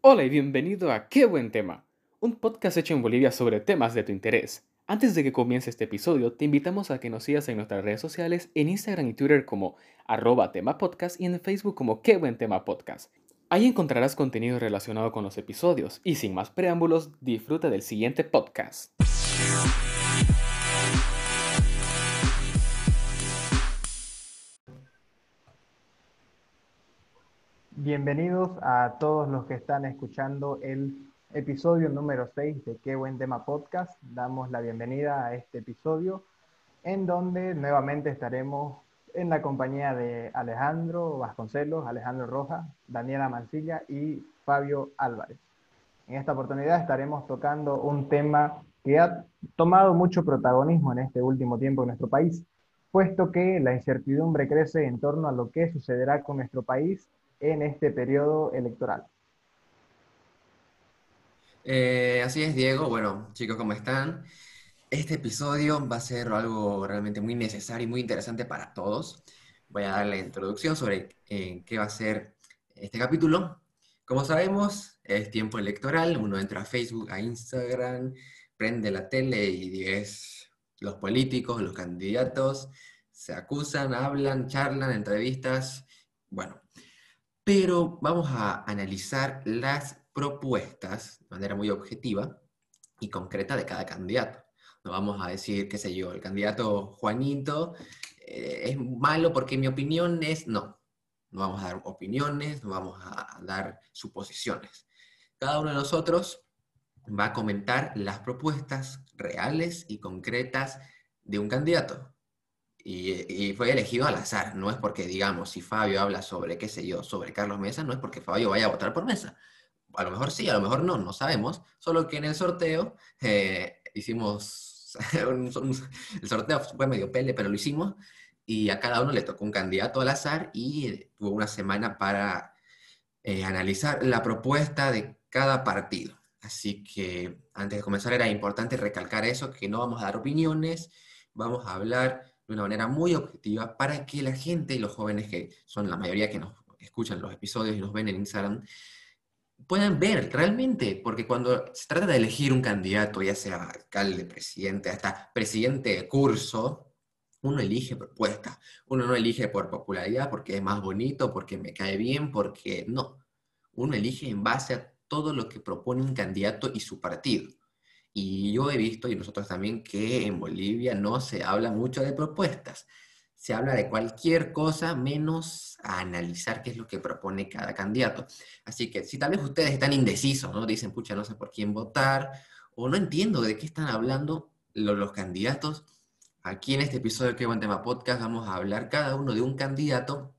Hola y bienvenido a Qué buen tema, un podcast hecho en Bolivia sobre temas de tu interés. Antes de que comience este episodio, te invitamos a que nos sigas en nuestras redes sociales, en Instagram y Twitter como arroba tema podcast y en Facebook como Qué buen tema podcast. Ahí encontrarás contenido relacionado con los episodios y sin más preámbulos, disfruta del siguiente podcast. Bienvenidos a todos los que están escuchando el episodio número 6 de Qué buen tema podcast. Damos la bienvenida a este episodio en donde nuevamente estaremos en la compañía de Alejandro Vasconcelos, Alejandro Rojas, Daniela Mancilla y Fabio Álvarez. En esta oportunidad estaremos tocando un tema que ha tomado mucho protagonismo en este último tiempo en nuestro país, puesto que la incertidumbre crece en torno a lo que sucederá con nuestro país en este periodo electoral. Eh, así es, Diego. Bueno, chicos, ¿cómo están? Este episodio va a ser algo realmente muy necesario y muy interesante para todos. Voy a dar la introducción sobre eh, qué va a ser este capítulo. Como sabemos, es tiempo electoral. Uno entra a Facebook, a Instagram, prende la tele y es los políticos, los candidatos, se acusan, hablan, charlan, entrevistas. Bueno, pero vamos a analizar las propuestas de manera muy objetiva y concreta de cada candidato. No vamos a decir, qué sé yo, el candidato Juanito eh, es malo porque mi opinión es no. No vamos a dar opiniones, no vamos a dar suposiciones. Cada uno de nosotros va a comentar las propuestas reales y concretas de un candidato. Y, fue elegido al azar, no es porque, digamos, si Fabio habla sobre, qué sé yo, sobre Carlos Mesa, no es porque Fabio vaya a votar por Mesa. A lo mejor sí, a lo mejor no, no sabemos, solo que en el sorteo eh, hicimos, el sorteo fue medio pele, pero lo hicimos, y a cada uno le tocó un candidato al azar y tuvo una semana para eh, analizar la propuesta de cada partido. Así que antes de comenzar era importante recalcar eso, que no vamos a dar opiniones, vamos a hablar de una manera muy objetiva para que la gente y los jóvenes, que son la mayoría que nos escuchan los episodios y nos ven en Instagram, puedan ver realmente, porque cuando se trata de elegir un candidato, ya sea alcalde, presidente, hasta presidente de curso, uno elige propuestas, uno no elige por popularidad, porque es más bonito, porque me cae bien, porque no. Uno elige en base a todo lo que propone un candidato y su partido. Y yo he visto, y nosotros también, que en Bolivia no se habla mucho de propuestas. Se habla de cualquier cosa menos a analizar qué es lo que propone cada candidato. Así que si tal vez ustedes están indecisos, ¿no? Dicen, pucha, no sé por quién votar, o no entiendo de qué están hablando los, candidatos, aquí en este episodio de Qué Buen Tema Podcast vamos a hablar cada uno de un candidato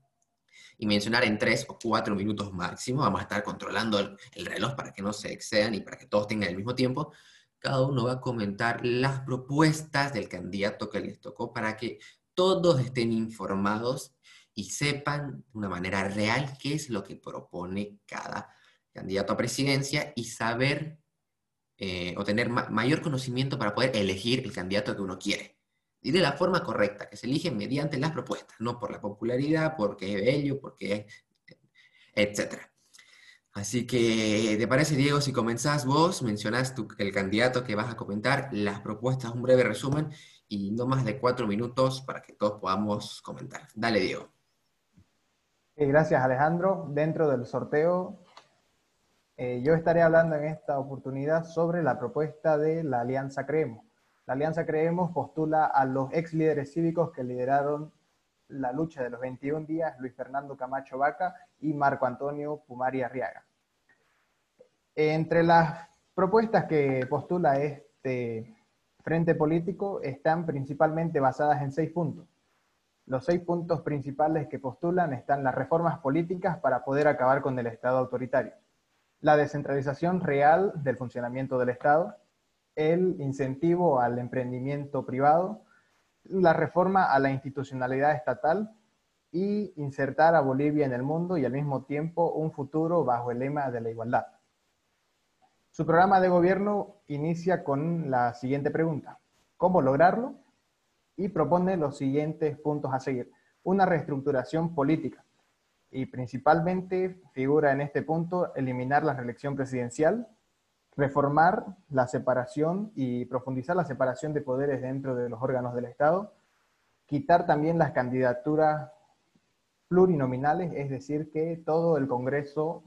y mencionar en tres o cuatro minutos máximo. Vamos a estar controlando el, el reloj para que no se excedan y para que todos tengan el mismo tiempo cada uno va a comentar las propuestas del candidato que les tocó para que todos estén informados y sepan de una manera real qué es lo que propone cada candidato a presidencia y saber eh, o tener mayor conocimiento para poder elegir el candidato que uno quiere. Y de la forma correcta, que se elige mediante las propuestas, no por la popularidad, porque es bello, porque es, etcétera. Así que, ¿te parece, Diego, si comenzás vos, mencionás el candidato que vas a comentar, las propuestas, un breve resumen y no más de cuatro minutos para que todos podamos comentar? Dale, Diego. Gracias, Alejandro. Dentro del sorteo, eh, yo estaré hablando en esta oportunidad sobre la propuesta de la Alianza Creemos. La Alianza Creemos postula a los ex líderes cívicos que lideraron la lucha de los 21 días, Luis Fernando Camacho Vaca y Marco Antonio Pumari Arriaga. Entre las propuestas que postula este frente político están principalmente basadas en seis puntos. Los seis puntos principales que postulan están las reformas políticas para poder acabar con el Estado autoritario, la descentralización real del funcionamiento del Estado, el incentivo al emprendimiento privado, la reforma a la institucionalidad estatal y insertar a Bolivia en el mundo y al mismo tiempo un futuro bajo el lema de la igualdad. Su programa de gobierno inicia con la siguiente pregunta. ¿Cómo lograrlo? Y propone los siguientes puntos a seguir. Una reestructuración política. y principalmente figura en este punto eliminar la reelección presidencial, reformar la separación y profundizar la separación de poderes dentro de los órganos del Estado, quitar también las candidaturas plurinominales, es decir, que todo el Congreso,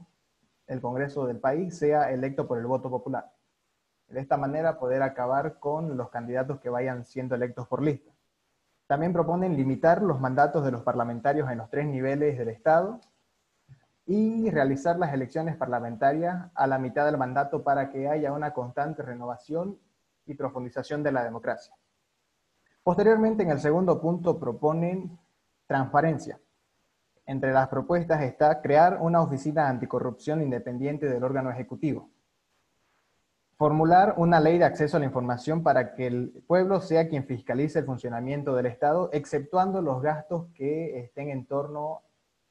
el Congreso del país sea electo por el voto popular. De esta manera poder acabar con los candidatos que vayan siendo electos por lista. También proponen limitar los mandatos de los parlamentarios en los tres niveles del Estado y realizar las elecciones parlamentarias a la mitad del mandato para que haya una constante renovación y profundización de la democracia. Posteriormente, en el segundo punto, proponen transparencia. Entre las propuestas está crear una oficina anticorrupción independiente del órgano ejecutivo. Formular una ley de acceso a la información para que el pueblo sea quien fiscalice el funcionamiento del Estado, exceptuando los gastos que estén en torno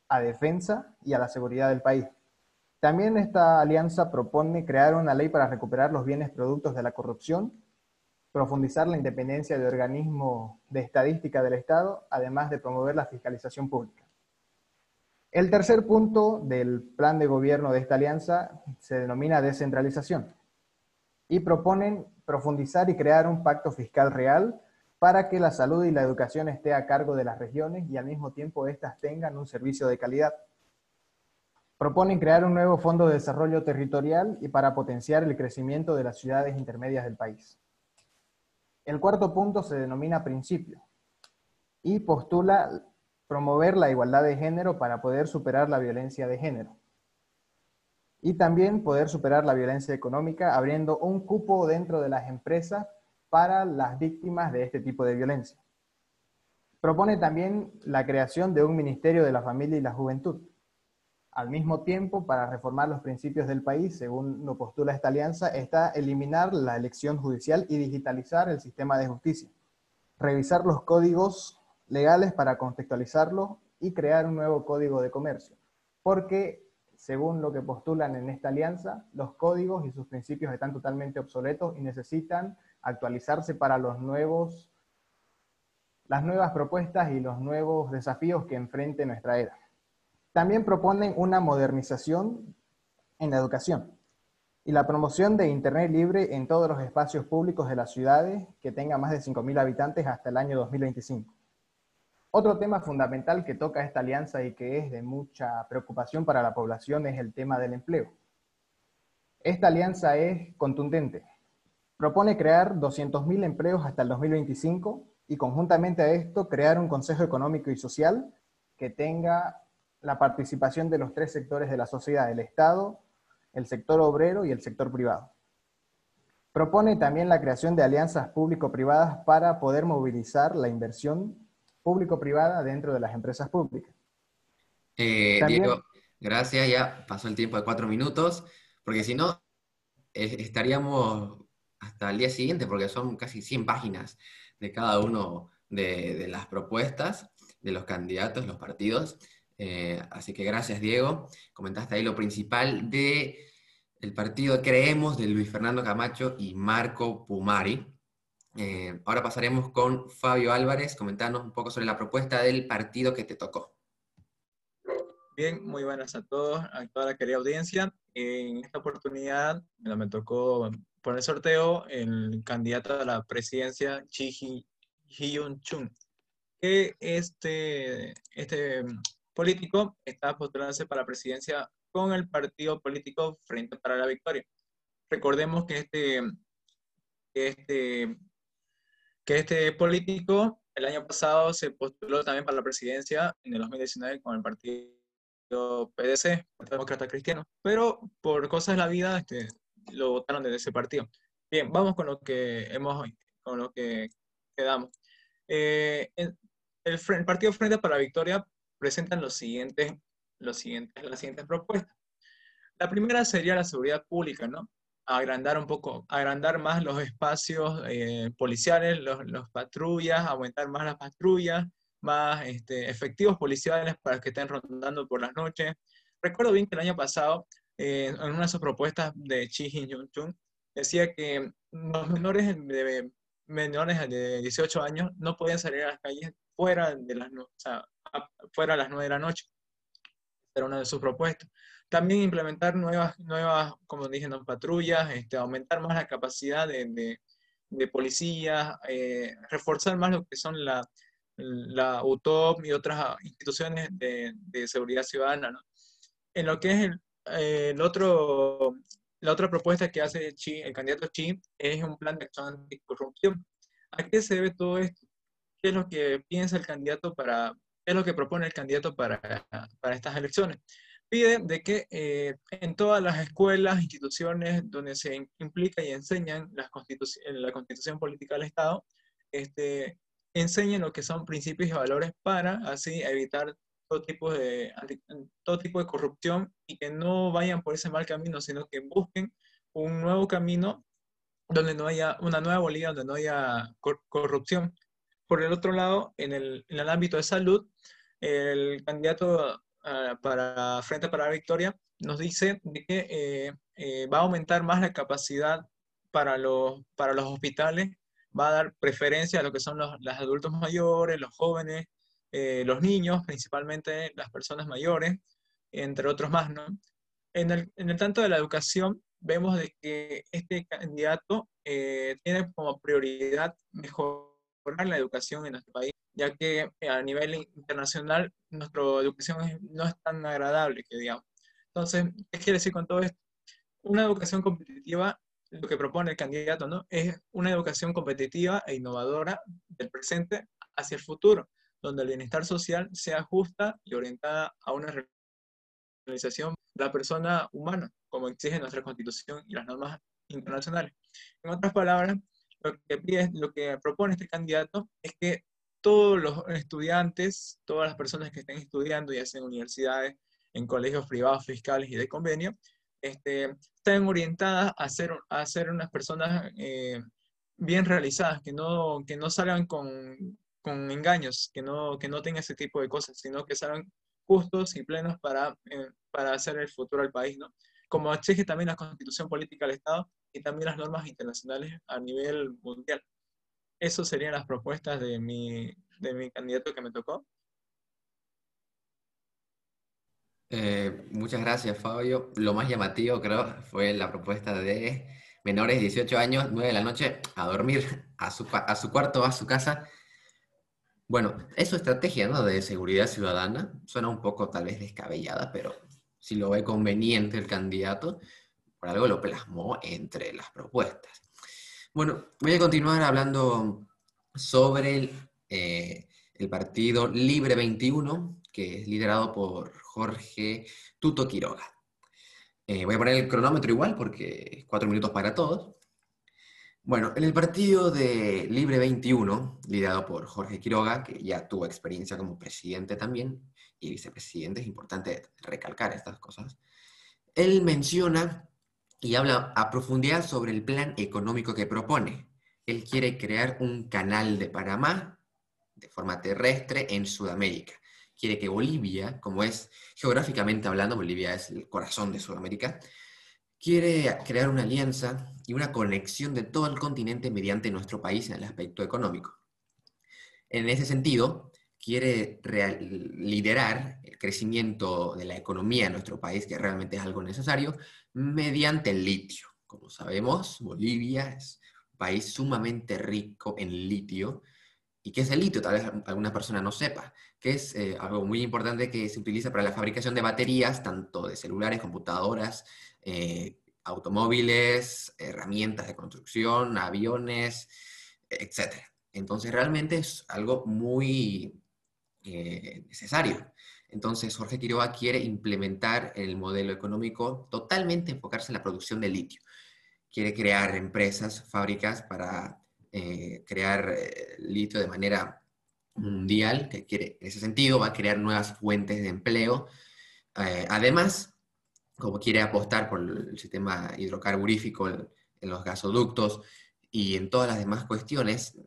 a defensa y a la seguridad del país. También esta alianza propone crear una ley para recuperar los bienes productos de la corrupción, profundizar la independencia de organismos de estadística del Estado, además de promover la fiscalización pública. El tercer punto del plan de gobierno de esta alianza se denomina descentralización y proponen profundizar y crear un pacto fiscal real para que la salud y la educación esté a cargo de las regiones y al mismo tiempo éstas tengan un servicio de calidad. Proponen crear un nuevo fondo de desarrollo territorial y para potenciar el crecimiento de las ciudades intermedias del país. El cuarto punto se denomina principio y postula promover la igualdad de género para poder superar la violencia de género. Y también poder superar la violencia económica abriendo un cupo dentro de las empresas para las víctimas de este tipo de violencia. Propone también la creación de un Ministerio de la Familia y la Juventud. Al mismo tiempo, para reformar los principios del país, según lo postula esta alianza, está eliminar la elección judicial y digitalizar el sistema de justicia. Revisar los códigos legales para contextualizarlos y crear un nuevo código de comercio. Porque, según lo que postulan en esta alianza, los códigos y sus principios están totalmente obsoletos y necesitan actualizarse para los nuevos, las nuevas propuestas y los nuevos desafíos que enfrente nuestra era. También proponen una modernización en la educación y la promoción de Internet libre en todos los espacios públicos de las ciudades que tengan más de 5.000 habitantes hasta el año 2025. Otro tema fundamental que toca esta alianza y que es de mucha preocupación para la población es el tema del empleo. Esta alianza es contundente, Propone crear 200.000 empleos hasta el 2025 y conjuntamente a esto crear un Consejo Económico y Social que tenga la participación de los tres sectores de la sociedad, el Estado, el sector obrero y el sector privado. Propone también la creación de alianzas público-privadas para poder movilizar la inversión público-privada dentro de las empresas públicas. Eh, Diego, gracias, ya pasó el tiempo de cuatro minutos, porque si no, eh, estaríamos hasta el día siguiente, porque son casi 100 páginas de cada uno de, las propuestas de los candidatos, los partidos. Eh, así que gracias, Diego. Comentaste ahí lo principal de el partido Creemos de Luis Fernando Camacho y Marco Pumari. Eh, ahora pasaremos con Fabio Álvarez, comentarnos un poco sobre la propuesta del partido que te tocó. Bien, muy buenas a todos, a toda la querida audiencia. En esta oportunidad me tocó por el sorteo el candidato a la presidencia, Chi Hyun Chung, que este, este político está postulándose para la presidencia con el partido político Frente para la Victoria. Recordemos que este, este, que este político el año pasado se postuló también para la presidencia en el 2019 con el partido PDC, Partido Demócrata Cristiano, pero por cosas de la vida este, lo votaron desde ese partido. Bien, vamos con lo que hemos, con lo que quedamos. Eh, el, el, Partido Frente para la Victoria presentan los siguientes, los siguientes, las siguientes propuestas. La primera sería la seguridad pública, ¿no? Agrandar un poco, agrandar más los espacios eh, policiales, los, patrullas, aumentar más las patrullas, más este, efectivos policiales para que estén rondando por las noches. Recuerdo bien que el año pasado eh, en una de sus propuestas de Chi Hyun Chung, decía que los menores de, menores de 18 años no podían salir a las calles fuera de las, o sea, fuera a las 9 de la noche. Era una de sus propuestas. También implementar nuevas, nuevas como dije, ¿no? patrullas, este, aumentar más la capacidad de, de, de policías, eh, reforzar más lo que son la, la UTOP y otras instituciones de, de seguridad ciudadana. ¿no? En lo que es el, eh, el otro, la otra propuesta que hace Chi, el candidato Chi es un plan de acción anticorrupción. ¿A qué se debe todo esto? ¿Qué es lo que piensa el candidato para, qué es lo que propone el candidato para, para estas elecciones? Pide de que eh, en todas las escuelas, instituciones donde se implica y enseñan las la constitución política del Estado, este, enseñen lo que son principios y valores para así evitar todo tipo de, todo tipo de corrupción y que no vayan por ese mal camino, sino que busquen un nuevo camino donde no haya una nueva Bolivia, donde no haya corrupción. Por el otro lado, en el, en el ámbito de salud, el candidato uh, para Frente para la Victoria nos dice que eh, eh, va a aumentar más la capacidad para los, para los hospitales, va a dar preferencia a lo que son los, los adultos mayores, los jóvenes, eh, los niños, principalmente las personas mayores, entre otros más, ¿no? En el, en el tanto de la educación, vemos de que este candidato eh, tiene como prioridad mejorar la educación en nuestro país, ya que eh, a nivel internacional nuestra educación no es tan agradable, que digamos. Entonces, ¿qué quiere decir con todo esto? Una educación competitiva, lo que propone el candidato, ¿no? Es una educación competitiva e innovadora del presente hacia el futuro donde el bienestar social sea justa y orientada a una realización de la persona humana, como exige nuestra Constitución y las normas internacionales. En otras palabras, lo que, pide, lo que propone este candidato es que todos los estudiantes, todas las personas que estén estudiando, ya sea en universidades, en colegios privados, fiscales y de convenio, este, estén orientadas a ser, a ser unas personas eh, bien realizadas, que no, que no salgan con, con engaños, que no, que no tenga ese tipo de cosas, sino que sean justos y plenos para, eh, para hacer el futuro al país, ¿no? Como exige también la constitución política del Estado y también las normas internacionales a nivel mundial. Esas serían las propuestas de mi, de mi candidato que me tocó. Eh, muchas gracias, Fabio. Lo más llamativo, creo, fue la propuesta de menores de 18 años, 9 de la noche, a dormir a su, a su cuarto, a su casa, bueno, es su estrategia de seguridad ciudadana. Suena un poco tal vez descabellada, pero si lo ve conveniente el candidato, por algo lo plasmó entre las propuestas. Bueno, voy a continuar hablando sobre el, eh, partido Libre 21, que es liderado por Jorge Tuto Quiroga. Eh, voy a poner el cronómetro igual porque cuatro minutos para todos. Bueno, en el partido de Libre 21, liderado por Jorge Quiroga, que ya tuvo experiencia como presidente también y vicepresidente, es importante recalcar estas cosas, él menciona y habla a profundidad sobre el plan económico que propone. Él quiere crear un canal de Panamá de forma terrestre en Sudamérica. Quiere que Bolivia, como es geográficamente hablando, Bolivia es el corazón de Sudamérica, quiere crear una alianza y una conexión de todo el continente mediante nuestro país en el aspecto económico. En ese sentido, quiere liderar el crecimiento de la economía en nuestro país, que realmente es algo necesario, mediante el litio. Como sabemos, Bolivia es un país sumamente rico en litio. ¿Y qué es el litio? Tal vez alguna persona no sepa, que es eh, algo muy importante que se utiliza para la fabricación de baterías, tanto de celulares, computadoras, eh, automóviles, herramientas de construcción, aviones, etc. Entonces realmente es algo muy eh, necesario. Entonces Jorge Quiroga quiere implementar el modelo económico totalmente enfocarse en la producción de litio. Quiere crear empresas, fábricas para eh, crear litio de manera mundial, que quiere, en ese sentido va a crear nuevas fuentes de empleo. además, como quiere apostar por el sistema hidrocarburífico en, los gasoductos y en todas las demás cuestiones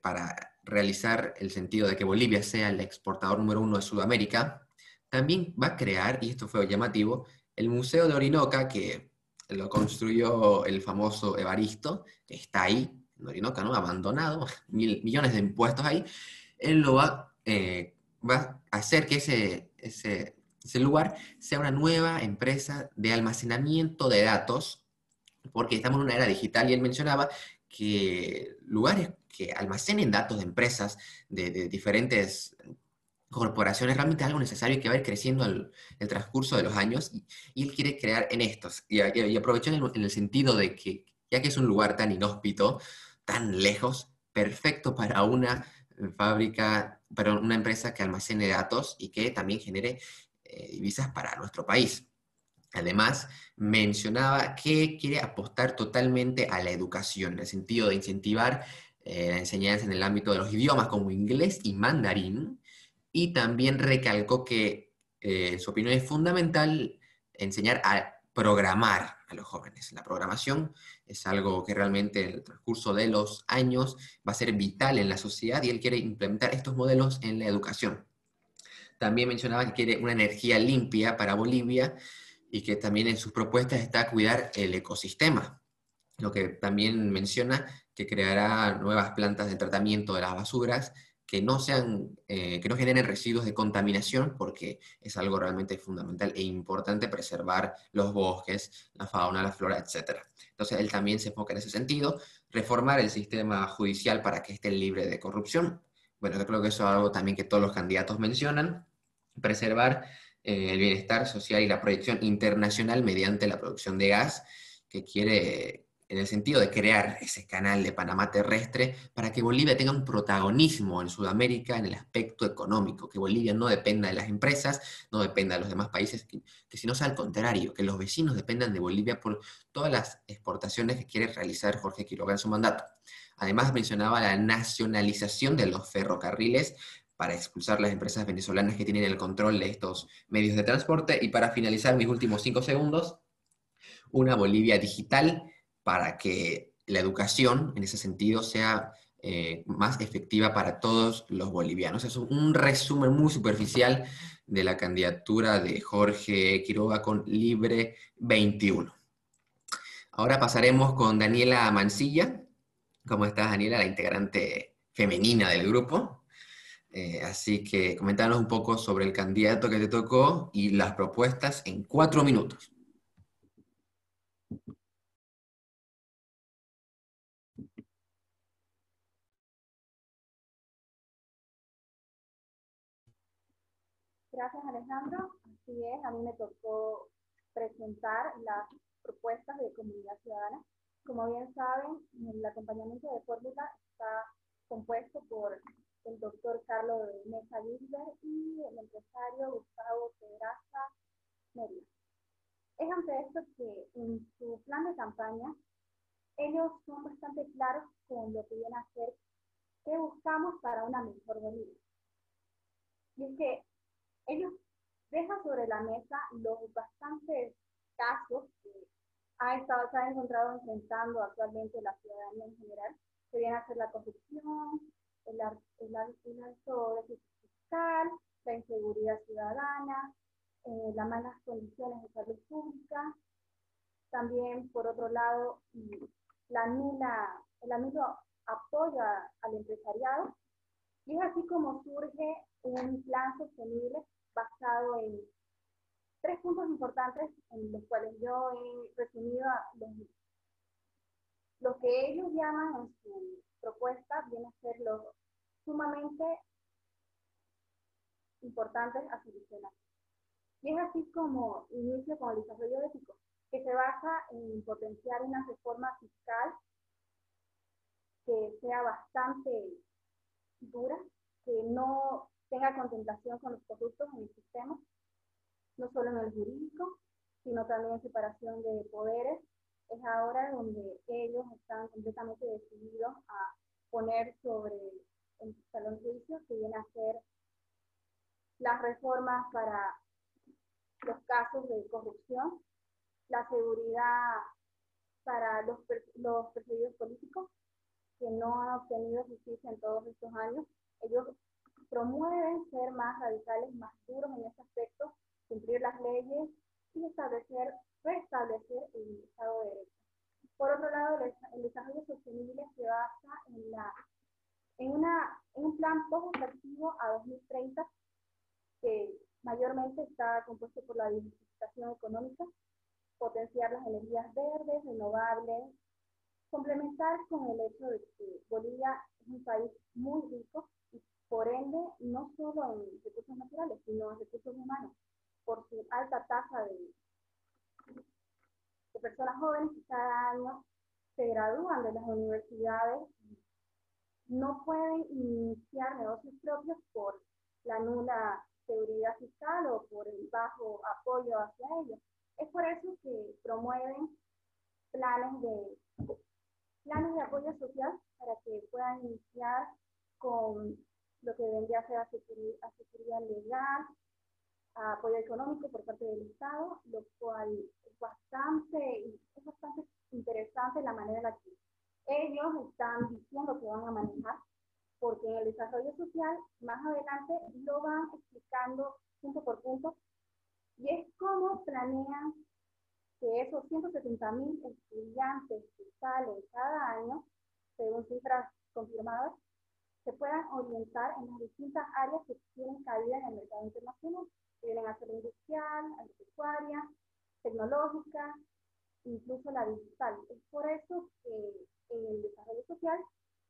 para realizar el sentido de que Bolivia sea el exportador número uno de Sudamérica, también va a crear, y esto fue llamativo, el Museo de Orinoca, que lo construyó el famoso Evaristo, que está ahí, en Orinoca, ¿no? Abandonado, mil, millones de impuestos ahí. Él lo va, eh, va a hacer que ese, ese ese lugar sea una nueva empresa de almacenamiento de datos, porque estamos en una era digital y él mencionaba que lugares que almacenen datos de empresas, de, diferentes corporaciones, realmente es algo necesario y que va a ir creciendo el, el transcurso de los años, y, él quiere crear en estos, y, y aprovechó en el, sentido de que, ya que es un lugar tan inhóspito, tan lejos, perfecto para una fábrica, para una empresa que almacene datos y que también genere eh, divisas para nuestro país. Además, mencionaba que quiere apostar totalmente a la educación, en el sentido de incentivar eh, la enseñanza en el ámbito de los idiomas como inglés y mandarín, y también recalcó que, en eh, su opinión, es fundamental enseñar a programar a los jóvenes. La programación es algo que realmente en el transcurso de los años va a ser vital en la sociedad y él quiere implementar estos modelos en la educación. También mencionaba que quiere una energía limpia para Bolivia y que también en sus propuestas está cuidar el ecosistema. Lo que también menciona que creará nuevas plantas de tratamiento de las basuras que no, sean, eh, que no generen residuos de contaminación, porque es algo realmente fundamental e importante preservar los bosques, la fauna, la flora, etc. Entonces, él también se enfoca en ese sentido, reformar el sistema judicial para que esté libre de corrupción. Bueno, yo creo que eso es algo también que todos los candidatos mencionan, preservar eh, el bienestar social y la proyección internacional mediante la producción de gas, que quiere en el sentido de crear ese canal de Panamá terrestre para que Bolivia tenga un protagonismo en Sudamérica en el aspecto económico, que Bolivia no dependa de las empresas, no dependa de los demás países, que, si no sea al contrario, que los vecinos dependan de Bolivia por todas las exportaciones que quiere realizar Jorge Quiroga en su mandato. Además mencionaba la nacionalización de los ferrocarriles para expulsar las empresas venezolanas que tienen el control de estos medios de transporte. Y para finalizar mis últimos cinco segundos, una Bolivia digital para que la educación, en ese sentido, sea eh, más efectiva para todos los bolivianos. Es un resumen muy superficial de la candidatura de Jorge Quiroga con Libre 21. Ahora pasaremos con Daniela Mancilla. ¿Cómo estás, Daniela? La integrante femenina del grupo. Eh, así que comentanos un poco sobre el candidato que te tocó y las propuestas en cuatro minutos. Gracias Alejandro. Así es, a mí me tocó presentar las propuestas de comunidad ciudadana. Como bien saben, el acompañamiento de fórmula está compuesto por el doctor Carlos Mesa Gilbert y el empresario Gustavo Pedraza Mérida. Es ante esto que en su plan de campaña ellos son bastante claros con lo que viene a ser qué buscamos para una mejor Bolivia. Y es que ellos dejan sobre la mesa los bastantes casos que ha estado, se ha encontrado enfrentando actualmente la ciudadanía en general, que viene a ser la corrupción, el, el, alto déficit fiscal, la inseguridad ciudadana, eh, las malas condiciones de salud pública, también, por otro lado, la nula, el nulo apoyo al empresariado, y es así como surge un plan sostenible basado en tres puntos importantes en los cuales yo he resumido los, lo que ellos llaman en su propuesta, viene a ser lo sumamente importantes a solucionar. Y es así como inicio con el desarrollo ético, que se basa en potenciar una reforma fiscal que sea bastante dura, que no tenga contemplación con los corruptos en el sistema, no solo en el jurídico, sino también en separación de poderes. Es ahora donde ellos están completamente decididos a poner sobre el salón juicio que viene a ser las reformas para los casos de corrupción, la seguridad para los, los perseguidos políticos que no han obtenido justicia en todos estos años. Ellos promueven ser más radicales, más duros en ese aspecto, cumplir las leyes y establecer, restablecer el Estado de Derecho. Por otro lado, el desarrollo sostenible se basa en, la, en, una, en un plan poco efectivo a 2030 que mayormente está compuesto por la diversificación económica, potenciar las energías verdes, renovables, complementar con el hecho de que Bolivia es un país muy rico y por ende no solo en recursos naturales, sino en recursos humanos, por su alta tasa de, de personas jóvenes que cada año se gradúan de las universidades no pueden iniciar negocios propios por la nula seguridad fiscal o por el bajo apoyo hacia ellos. Es por eso que promueven planes de, planes de apoyo social para que puedan iniciar con lo que vendría a ser asesoría legal, apoyo económico por parte del Estado, lo cual es bastante, es bastante interesante la manera en la que ellos están diciendo que van a manejar, porque en el desarrollo social, más adelante, lo van explicando punto por punto, y es cómo planean que esos 170 mil estudiantes que salen cada año, según cifras confirmadas, se puedan orientar en las distintas áreas que tienen cabida en el mercado internacional, que vienen a ser industrial, agropecuaria, tecnológica, incluso la digital. Es por eso que en el desarrollo social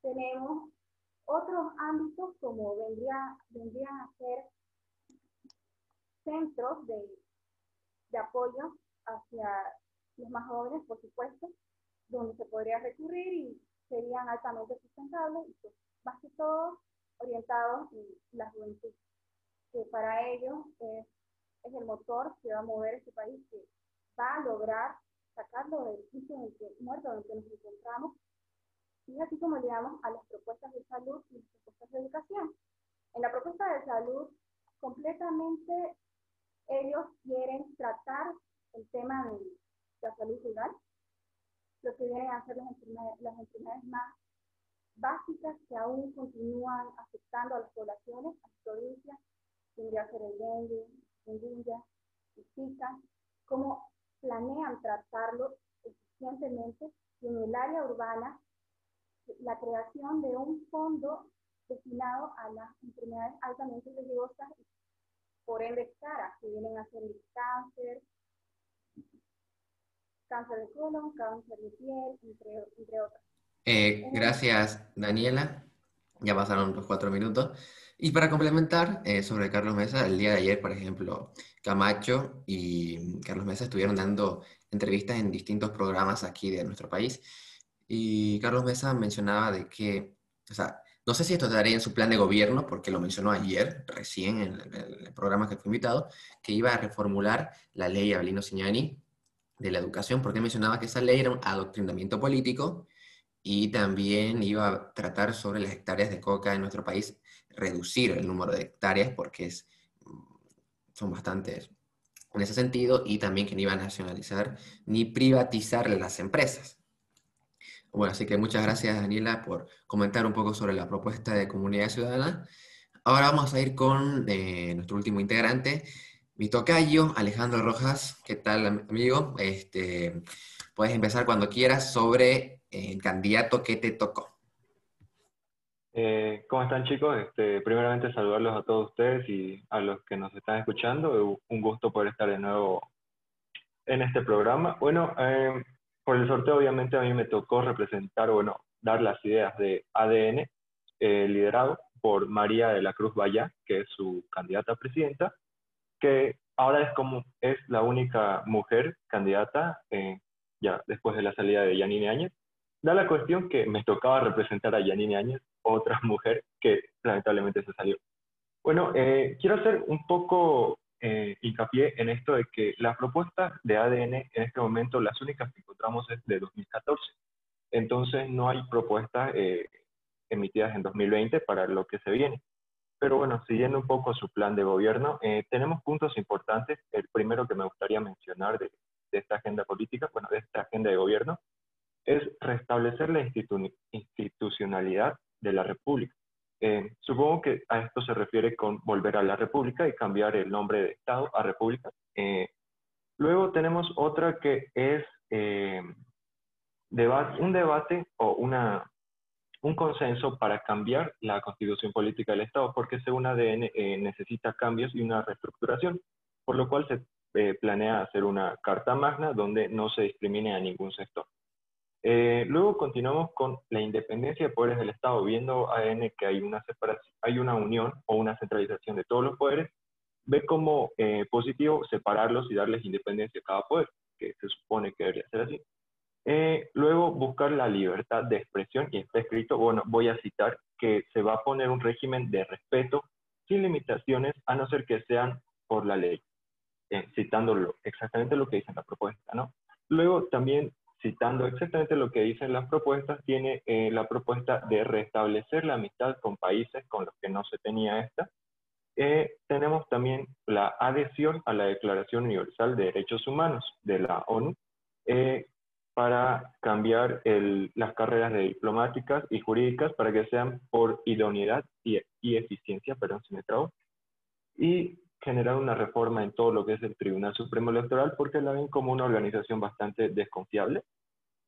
tenemos otros ámbitos como vendría, vendrían a ser centros de, de apoyo hacia los más jóvenes, por supuesto, donde se podría recurrir y serían altamente sustentables y pues, más que todo orientados en la juventud, que para ellos es, es el motor que va a mover este país, que va a lograr sacarlo del sitio en el que, muerto en el que nos encontramos y así como llegamos a las propuestas de salud y las propuestas de educación. En la propuesta de salud, completamente ellos quieren tratar el tema de la salud rural, lo que vienen a ser las enfermedades, las enfermedades más básicas que aún continúan afectando a las poblaciones, a las provincias, tendría que ser el dengue, el y zika, cómo planean tratarlo eficientemente y en el área urbana la creación de un fondo destinado a las enfermedades altamente riesgosas, por ende caras, que vienen a ser el cáncer, cáncer de colon, cáncer de piel, entre, otras. Eh, gracias, Daniela. Ya pasaron los cuatro minutos. Y para complementar eh, sobre Carlos Mesa, el día de ayer, por ejemplo, Camacho y Carlos Mesa estuvieron dando entrevistas en distintos programas aquí de nuestro país. Y Carlos Mesa mencionaba de que, o sea, no sé si esto estaría en su plan de gobierno, porque lo mencionó ayer, recién, en el, programa que fue invitado, que iba a reformular la ley Abelino Signani de la educación, porque mencionaba que esa ley era un adoctrinamiento político y también iba a tratar sobre las hectáreas de coca en nuestro país, reducir el número de hectáreas, porque es, son bastantes en ese sentido, y también que no iba a nacionalizar ni privatizar las empresas. Bueno, así que muchas gracias Daniela por comentar un poco sobre la propuesta de comunidad ciudadana. Ahora vamos a ir con eh, nuestro último integrante, mi tocayo, Alejandro Rojas. ¿Qué tal, amigo? Este, puedes empezar cuando quieras sobre el candidato que te tocó. Eh, ¿Cómo están chicos? Este, primeramente saludarlos a todos ustedes y a los que nos están escuchando. Un gusto poder estar de nuevo en este programa. Bueno, eh, por el sorteo obviamente a mí me tocó representar, bueno, dar las ideas de ADN, eh, liderado por María de la Cruz Valla, que es su candidata a presidenta, que ahora es como es la única mujer candidata, eh, ya después de la salida de Yanine Áñez. Da la cuestión que me tocaba representar a Yanine Áñez, otra mujer que lamentablemente se salió. Bueno, eh, quiero hacer un poco eh, hincapié en esto de que las propuestas de ADN en este momento, las únicas que encontramos es de 2014. Entonces no hay propuestas eh, emitidas en 2020 para lo que se viene. Pero bueno, siguiendo un poco su plan de gobierno, eh, tenemos puntos importantes. El primero que me gustaría mencionar de, de, esta agenda política, bueno, de esta agenda de gobierno, es restablecer la institucionalidad de la República. Eh, supongo que a esto se refiere con volver a la República y cambiar el nombre de Estado a República. Eh, luego tenemos otra que es eh, un debate o una un consenso para cambiar la constitución política del Estado, porque según ADN eh, necesita cambios y una reestructuración, por lo cual se eh, planea hacer una carta magna donde no se discrimine a ningún sector. Eh, luego continuamos con la independencia de poderes del Estado, viendo ADN que hay una, separación, hay una unión o una centralización de todos los poderes, ve como positivo separarlos y darles independencia a cada poder, que se supone que debería ser así. Eh, luego, buscar la libertad de expresión, y está escrito, bueno, voy a citar, que se va a poner un régimen de respeto sin limitaciones, a no ser que sean por la ley, eh, citando exactamente lo que dice la propuesta, ¿no? Luego, también citando exactamente lo que dicen las propuestas, tiene eh, la propuesta de restablecer la amistad con países con los que no se tenía esta. tenemos también la adhesión a la Declaración Universal de Derechos Humanos de la ONU, para cambiar las carreras de diplomáticas y jurídicas para que sean por idoneidad y, eficiencia, perdón si me trago, y generar una reforma en todo lo que es el Tribunal Supremo Electoral porque la ven como una organización bastante desconfiable.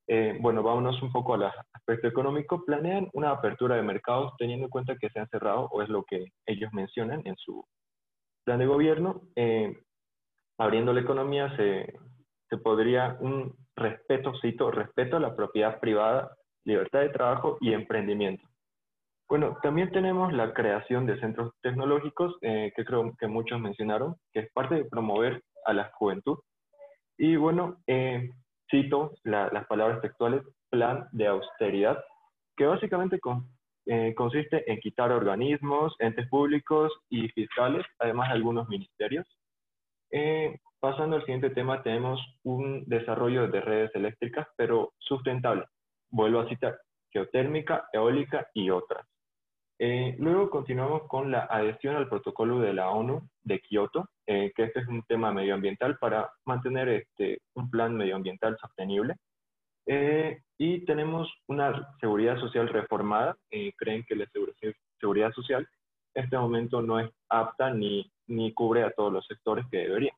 Eh, bueno, vámonos un poco al aspecto económico. Planean una apertura de mercados teniendo en cuenta que se han cerrado, o es lo que ellos mencionan en su plan de gobierno. Eh, abriendo la economía se, se podría un, respeto, cito, respeto a la propiedad privada, libertad de trabajo y emprendimiento. Bueno, también tenemos la creación de centros tecnológicos, eh, que creo que muchos mencionaron, que es parte de promover a la juventud. Y bueno, eh, cito las palabras textuales, plan de austeridad, que básicamente eh, consiste en quitar organismos, entes públicos y fiscales, además de algunos ministerios, Pasando al siguiente tema, tenemos un desarrollo de redes eléctricas, pero sustentable. Vuelvo a citar, geotérmica, eólica y otras. Eh, luego continuamos con la adhesión al protocolo de la ONU de Kioto, eh, que este es un tema medioambiental para mantener este, un plan medioambiental sostenible. Eh, y tenemos una seguridad social reformada. creen que la seguridad social en este momento no es apta ni, ni cubre a todos los sectores que debería.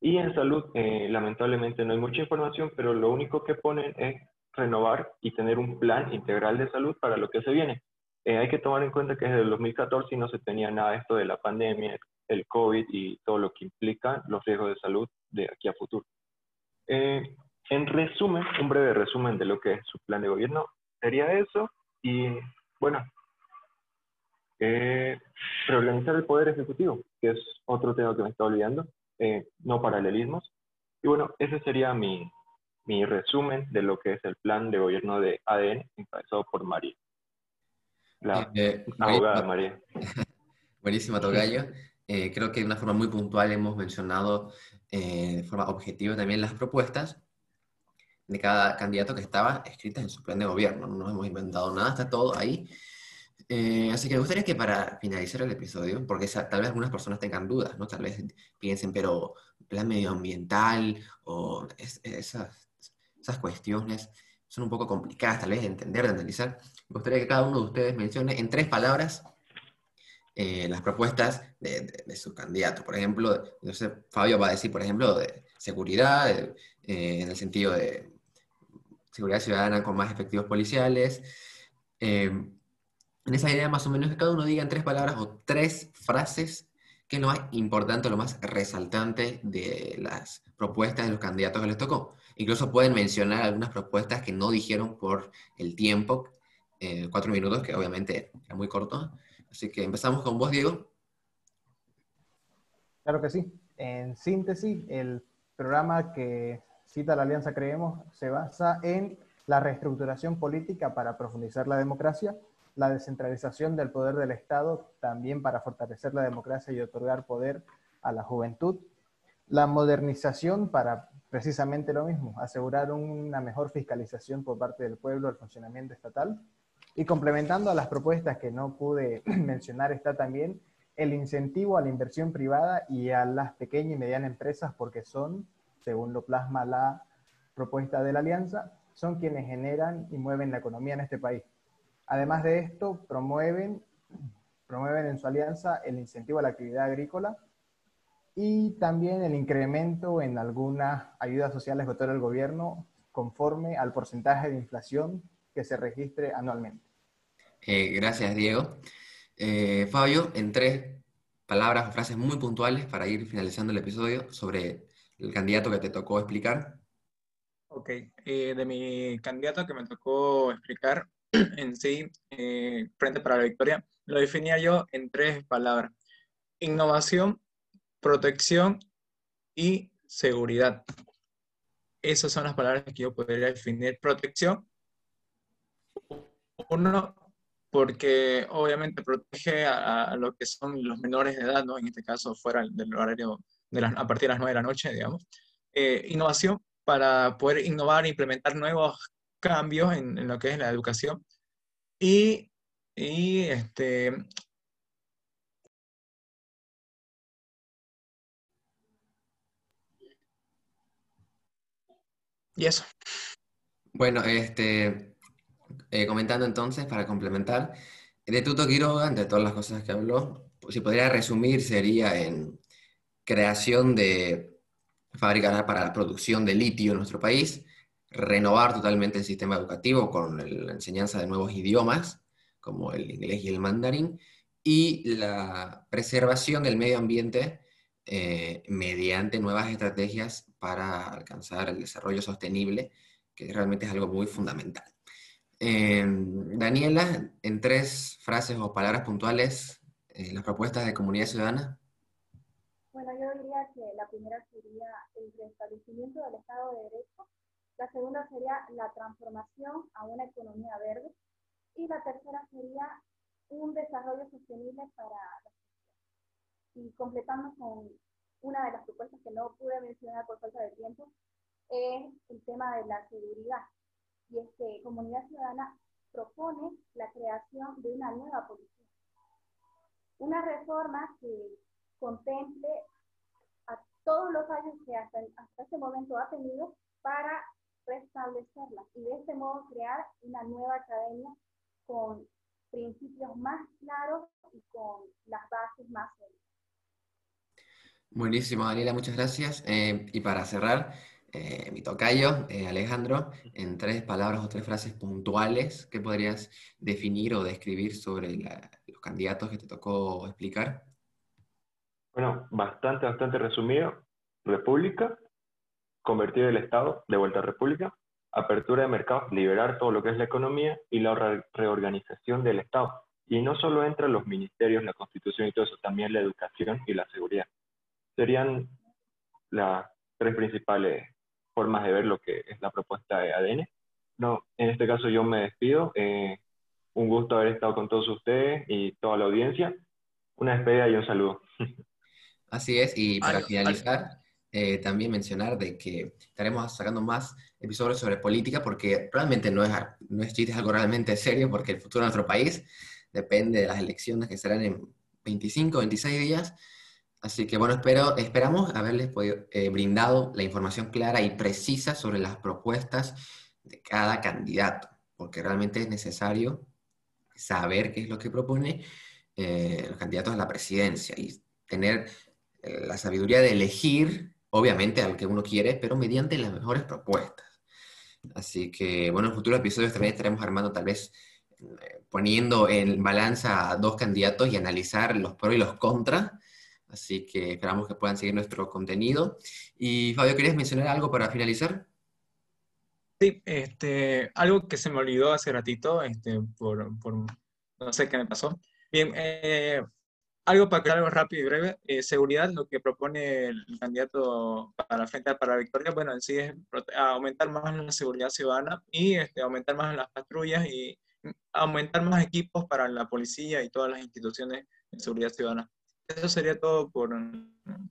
Y en salud, eh, lamentablemente no hay mucha información, pero lo único que ponen es renovar y tener un plan integral de salud para lo que se viene. Eh, hay que tomar en cuenta que desde el 2014 no se tenía nada esto de la pandemia, el COVID y todo lo que implica los riesgos de salud de aquí a futuro. Eh, en resumen, un breve resumen de lo que es su plan de gobierno sería eso. Y bueno, reorganizar el poder ejecutivo, que es otro tema que me está olvidando. Eh, no paralelismos. Y bueno, ese sería mi, mi resumen de lo que es el plan de gobierno de ADN encabezado por María. La eh, eh, abogada María. Buenísima, Tocayo. creo que de una forma muy puntual hemos mencionado de forma objetiva también las propuestas de cada candidato que estaba escritas en su plan de gobierno. No nos hemos inventado nada, está todo ahí. Eh, así que me gustaría que para finalizar el episodio, porque tal vez algunas personas tengan dudas, ¿no? Tal vez piensen, pero plan medioambiental o esas, esas cuestiones son un poco complicadas tal vez de entender, de analizar. Me gustaría que cada uno de ustedes mencione en tres palabras eh, las propuestas de, su candidato. Por ejemplo, no sé, Fabio va a decir, por ejemplo, de seguridad, eh, en el sentido de seguridad ciudadana con más efectivos policiales en esa idea más o menos que cada uno diga en tres palabras o tres frases qué es lo más importante, lo más resaltante de las propuestas de los candidatos que les tocó. Incluso pueden mencionar algunas propuestas que no dijeron por el tiempo, eh, cuatro minutos, que obviamente era muy corto. Así que empezamos con vos, Diego. Claro que sí. En síntesis, el programa que cita la Alianza Creemos se basa en la reestructuración política para profundizar la democracia, la descentralización del poder del Estado, también para fortalecer la democracia y otorgar poder a la juventud, la modernización para precisamente lo mismo, asegurar una mejor fiscalización por parte del pueblo del funcionamiento estatal, y complementando a las propuestas que no pude mencionar está también el incentivo a la inversión privada y a las pequeñas y medianas empresas porque son, según lo plasma la propuesta de la alianza, son quienes generan y mueven la economía en este país. Además de esto, promueven, promueven en su alianza el incentivo a la actividad agrícola y también el incremento en algunas ayudas sociales que otorga el gobierno conforme al porcentaje de inflación que se registre anualmente. Eh, gracias, Diego. Eh, Fabio, en tres palabras o frases muy puntuales para ir finalizando el episodio sobre el candidato que te tocó explicar. Ok, eh, de mi candidato que me tocó explicar en sí, Frente para la Victoria, lo definía yo en tres palabras. Innovación, protección y seguridad. Esas son las palabras que yo podría definir. Protección. Uno, porque obviamente protege a, lo que son los menores de edad, ¿no? En este caso, fuera del horario de a partir de las 9 de la noche, digamos. Eh, innovación para poder innovar e implementar nuevos cambios en, lo que es la educación. Y, y este, y eso. Bueno, este, eh, comentando entonces, para complementar, de Tuto Quiroga, entre todas las cosas que habló, si podría resumir, sería en creación de fábricas para la producción de litio en nuestro país, renovar totalmente el sistema educativo con la enseñanza de nuevos idiomas, como el inglés y el mandarín, y la preservación del medio ambiente eh, mediante nuevas estrategias para alcanzar el desarrollo sostenible, que realmente es algo muy fundamental. Em, Daniela, en tres frases o palabras puntuales, eh, las propuestas de comunidad ciudadana. Bueno, yo diría que la primera sería el restablecimiento del Estado de Derecho, la segunda sería la transformación a una economía verde y la tercera sería un desarrollo sostenible para la sociedad. Y completando con una de las propuestas que no pude mencionar por falta de tiempo, es el tema de la seguridad y es que Comunidad Ciudadana propone la creación de una nueva policía. Una reforma que contemple a todos los años que hasta, hasta este momento ha tenido para restablecerla y de este modo crear una nueva academia con principios más claros y con las bases más sólidas. Buenísimo, Daniela, muchas gracias. Eh, y para cerrar, eh, mi tocayo, eh, Alejandro, en tres palabras o tres frases puntuales, ¿qué podrías definir o describir sobre los candidatos que te tocó explicar? Bueno, bastante, bastante resumido. República, convertir el Estado de vuelta a República, apertura de mercados, liberar todo lo que es la economía y la reorganización del Estado. Y no solo entran los ministerios, la constitución y todo eso, también la educación y la seguridad. Serían las tres principales formas de ver lo que es la propuesta de ADN. No, en este caso yo me despido. Eh, un gusto haber estado con todos ustedes y toda la audiencia. Una despedida y un saludo. Así es, y para finalizar, eh, también mencionar de que estaremos sacando más episodios sobre política porque realmente no es, no es chiste, es algo realmente serio porque el futuro de nuestro país depende de las elecciones que serán en 25, 26 días. Así que bueno, espero, esperamos haberles podido, eh, brindado la información clara y precisa sobre las propuestas de cada candidato, porque realmente es necesario saber qué es lo que propone eh, los candidatos a la presidencia y tener eh, la sabiduría de elegir, obviamente, al que uno quiere, pero mediante las mejores propuestas. Así que, bueno, en futuros episodios también estaremos armando tal vez poniendo en balanza a dos candidatos y analizar los pros y los contras Así que esperamos que puedan seguir nuestro contenido. Y Fabio, ¿querías mencionar algo para finalizar? Sí, este, algo que se me olvidó hace ratito, este, por, no sé qué me pasó. Bien, eh, algo para que algo rápido y breve. Eh, seguridad, lo que propone el candidato para frente para victoria, bueno, en sí es aumentar más la seguridad ciudadana y este, aumentar más las patrullas y aumentar más equipos para la policía y todas las instituciones de seguridad ciudadana eso sería todo por,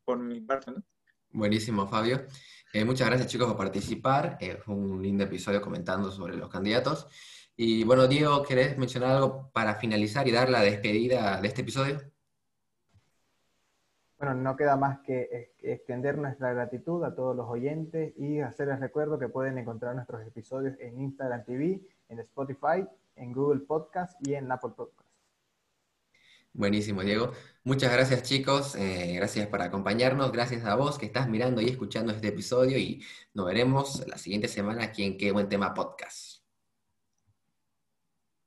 por mi parte. ¿no? Buenísimo, Fabio. Eh, muchas gracias, chicos, por participar. Eh, fue un lindo episodio comentando sobre los candidatos. Y bueno, Diego, ¿querés mencionar algo para finalizar y dar la despedida de este episodio? Bueno, no queda más que extender nuestra gratitud a todos los oyentes y hacerles recuerdo que pueden encontrar nuestros episodios en Instagram TV, en Spotify, en Google Podcast y en Apple Podcast. Buenísimo, Diego. Muchas gracias, chicos. Eh, gracias por acompañarnos. Gracias a vos que estás mirando y escuchando este episodio y nos veremos la siguiente semana aquí en Qué Buen Tema Podcast.